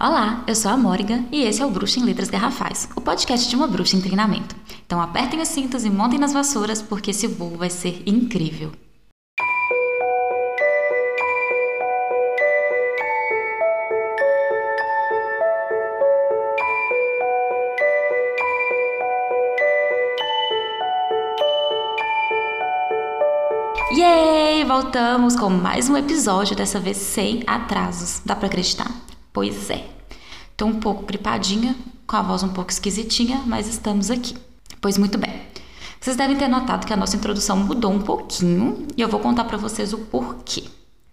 Olá, eu sou a Morgan e esse é o Bruxa em Letras Garrafais, o podcast de uma bruxa em treinamento. Então apertem os cintos e montem nas vassouras porque esse voo vai ser incrível. Yay! Voltamos com mais um episódio, dessa vez sem atrasos. Dá pra acreditar? Pois é. Tô um pouco gripadinha, com a voz um pouco esquisitinha, mas estamos aqui. Pois muito bem. Vocês devem ter notado que a nossa introdução mudou um pouquinho e eu vou contar para vocês o porquê.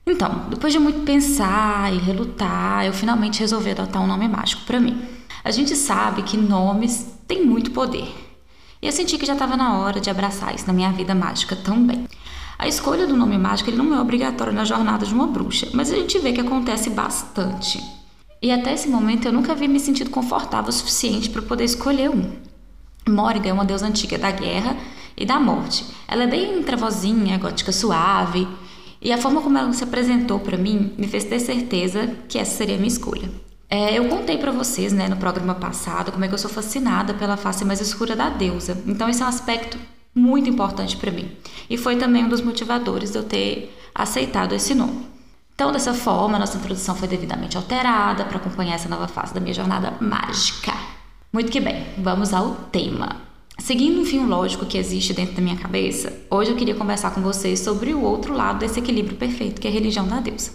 Então, depois de muito pensar e relutar, eu finalmente resolvi adotar um nome mágico para mim. A gente sabe que nomes têm muito poder. E eu senti que já estava na hora de abraçar isso na minha vida mágica também. A escolha do nome mágico ele não é obrigatório na jornada de uma bruxa, mas a gente vê que acontece bastante. E até esse momento eu nunca havia me sentido confortável o suficiente para poder escolher um. Morrigan é uma deusa antiga da guerra e da morte. Ela é bem trevozinha, gótica suave, e a forma como ela se apresentou para mim me fez ter certeza que essa seria a minha escolha. É, eu contei para vocês, né, no programa passado, como é que eu sou fascinada pela face mais escura da deusa. Então esse é um aspecto muito importante para mim. E foi também um dos motivadores de eu ter aceitado esse nome. Então, dessa forma, nossa introdução foi devidamente alterada para acompanhar essa nova fase da minha jornada mágica. Muito que bem, vamos ao tema. Seguindo um fio lógico que existe dentro da minha cabeça, hoje eu queria conversar com vocês sobre o outro lado desse equilíbrio perfeito, que é a religião da deusa.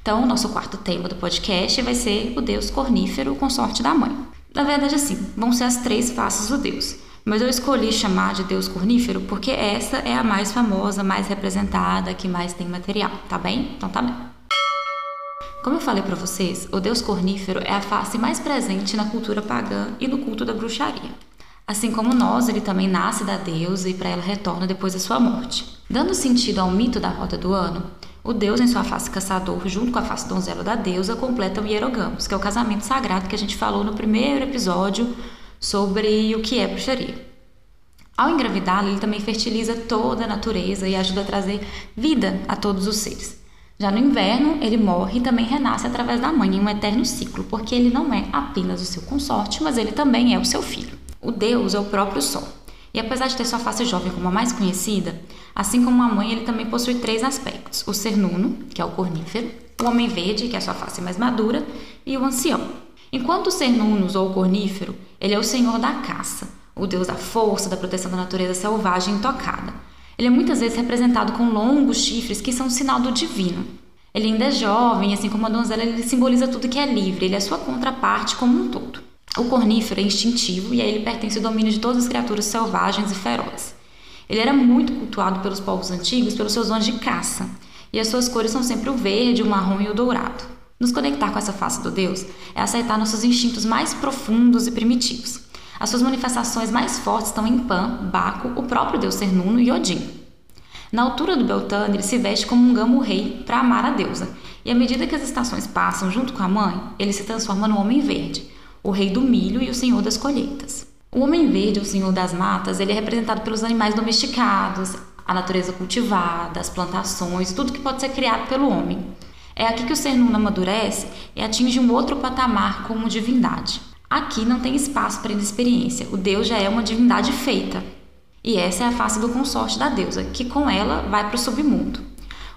Então, nosso quarto tema do podcast vai ser o deus cornífero, consorte da mãe. Na verdade, assim, vão ser as três faces do deus mas eu escolhi chamar de Deus cornífero porque essa é a mais famosa, mais representada, que mais tem material, tá bem? Então tá bem. Como eu falei para vocês, o Deus cornífero é a face mais presente na cultura pagã e no culto da bruxaria. Assim como nós, ele também nasce da deusa e para ela retorna depois da sua morte. Dando sentido ao mito da roda do ano, o deus em sua face caçador, junto com a face donzela da deusa, completa o hierogamos, que é o casamento sagrado que a gente falou no primeiro episódio sobre o que é bruxaria. Ao engravidá-lo, ele também fertiliza toda a natureza e ajuda a trazer vida a todos os seres. Já no inverno, ele morre e também renasce através da mãe em um eterno ciclo, porque ele não é apenas o seu consorte, mas ele também é o seu filho. O Deus é o próprio Sol. E apesar de ter sua face jovem como a mais conhecida, assim como a mãe, ele também possui três aspectos: o ser nuno, que é o cornífero, o homem verde, que é a sua face mais madura, e o ancião. Enquanto o ser nunus ou o cornífero ele é o senhor da caça, o deus da força, da proteção da natureza selvagem intocada. Ele é muitas vezes representado com longos chifres que são um sinal do divino. Ele ainda é jovem, assim como a donzela, ele simboliza tudo que é livre, ele é sua contraparte como um todo. O cornífero é instintivo e a ele pertence o domínio de todas as criaturas selvagens e ferozes. Ele era muito cultuado pelos povos antigos pelos seus dons de caça, e as suas cores são sempre o verde, o marrom e o dourado. Nos conectar com essa face do Deus é aceitar nossos instintos mais profundos e primitivos. As suas manifestações mais fortes estão em Pan, Baco, o próprio Deus Cernuno e Odin. Na altura do Beltane, ele se veste como um gamo rei para amar a deusa, e à medida que as estações passam junto com a mãe, ele se transforma no Homem Verde, o rei do milho e o senhor das colheitas. O Homem Verde, o senhor das matas, ele é representado pelos animais domesticados, a natureza cultivada, as plantações, tudo que pode ser criado pelo homem. É aqui que o ser nuno amadurece e atinge um outro patamar como divindade. Aqui não tem espaço para inexperiência, o Deus já é uma divindade feita. E essa é a face do consorte da deusa, que com ela vai para o submundo.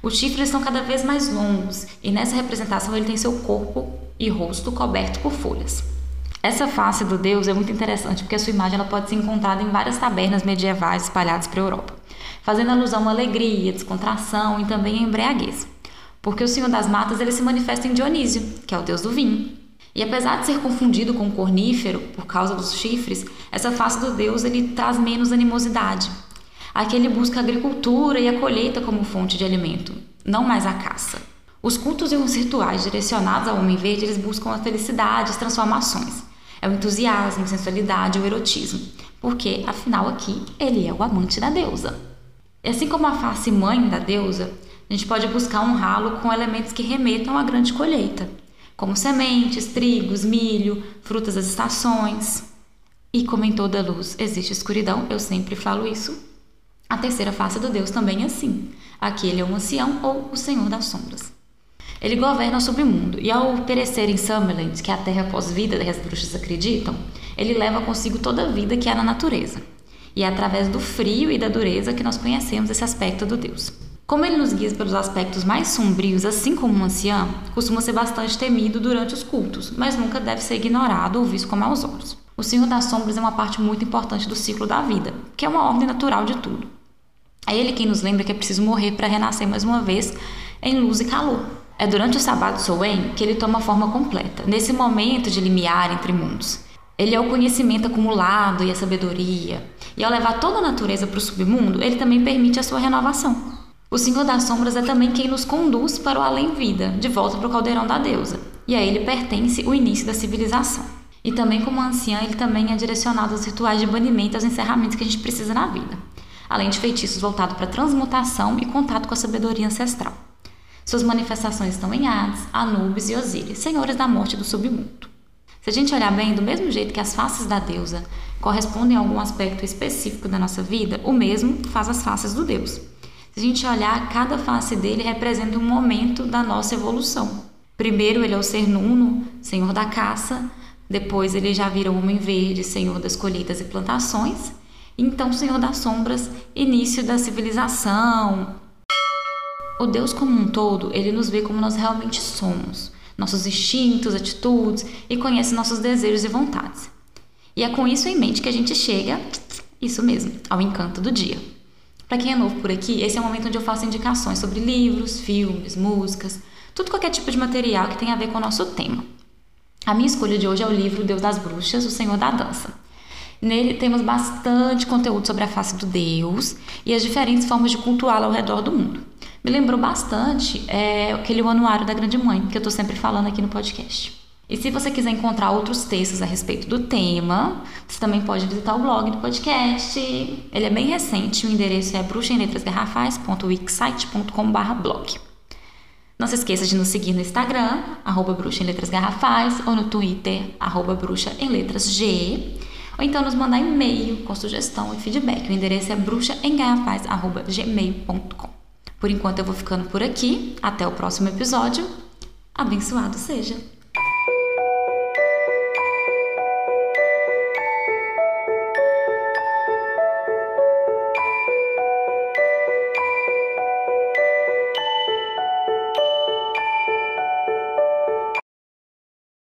Os chifres são cada vez mais longos e nessa representação ele tem seu corpo e rosto coberto por folhas. Essa face do deus é muito interessante porque a sua imagem ela pode ser encontrada em várias tabernas medievais espalhadas pela Europa, fazendo alusão à alegria, descontração e também à embriaguez porque o Senhor das Matas ele se manifesta em Dionísio, que é o deus do vinho. E apesar de ser confundido com o cornífero por causa dos chifres, essa face do deus ele traz menos animosidade. Aqui ele busca a agricultura e a colheita como fonte de alimento, não mais a caça. Os cultos e os rituais direcionados ao homem verde eles buscam a felicidade, as transformações. É o entusiasmo, a sensualidade, o erotismo, porque afinal aqui ele é o amante da deusa. E assim como a face mãe da deusa, a gente pode buscar honrá-lo com elementos que remetam à grande colheita, como sementes, trigos, milho, frutas das estações. E como em toda luz existe escuridão, eu sempre falo isso. A terceira face do Deus também é assim. Aqui ele é o ancião ou o Senhor das sombras. Ele governa o submundo e ao perecer em Summerland, que é a terra pós-vida que as bruxas acreditam, ele leva consigo toda a vida que há na natureza. E é através do frio e da dureza que nós conhecemos esse aspecto do Deus. Como ele nos guia pelos aspectos mais sombrios, assim como um ancião, costuma ser bastante temido durante os cultos, mas nunca deve ser ignorado ou visto com maus olhos. O Senhor das Sombras é uma parte muito importante do ciclo da vida, que é uma ordem natural de tudo. É ele quem nos lembra que é preciso morrer para renascer mais uma vez em luz e calor. É durante o Sabbat Soen que ele toma forma completa, nesse momento de limiar entre mundos. Ele é o conhecimento acumulado e a sabedoria, e ao levar toda a natureza para o submundo, ele também permite a sua renovação. O Senhor das Sombras é também quem nos conduz para o além-vida, de volta para o caldeirão da deusa, e a ele pertence o início da civilização. E também, como anciã, ele também é direcionado aos rituais de banimento, aos encerramentos que a gente precisa na vida, além de feitiços voltados para transmutação e contato com a sabedoria ancestral. Suas manifestações estão em Hades, Anubis e Osíris, senhores da morte do submundo. Se a gente olhar bem, do mesmo jeito que as faces da deusa correspondem a algum aspecto específico da nossa vida, o mesmo faz as faces do Deus. Se a gente olhar, cada face dele representa um momento da nossa evolução. Primeiro, ele é o ser nuno, senhor da caça. Depois, ele já vira o homem verde, senhor das colheitas e plantações. Então, senhor das sombras, início da civilização. O Deus como um todo, ele nos vê como nós realmente somos, nossos instintos, atitudes e conhece nossos desejos e vontades. E é com isso em mente que a gente chega, isso mesmo, ao encanto do dia. Para quem é novo por aqui, esse é o momento onde eu faço indicações sobre livros, filmes, músicas, tudo qualquer tipo de material que tenha a ver com o nosso tema. A minha escolha de hoje é o livro Deus das Bruxas, O Senhor da Dança. Nele temos bastante conteúdo sobre a face do Deus e as diferentes formas de cultuá-lo ao redor do mundo. Me lembrou bastante é, aquele anuário da Grande Mãe, que eu estou sempre falando aqui no podcast. E se você quiser encontrar outros textos a respeito do tema, você também pode visitar o blog do podcast. Ele é bem recente, o endereço é bruxaemletrasgarrafais.wixsite.com.br Não se esqueça de nos seguir no Instagram, arroba bruxa em letras garrafais, ou no Twitter, arroba bruxa em letras G, ou então nos mandar e-mail com sugestão e feedback. O endereço é bruxaemgarrafais.gmail.com Por enquanto eu vou ficando por aqui. Até o próximo episódio. Abençoado seja!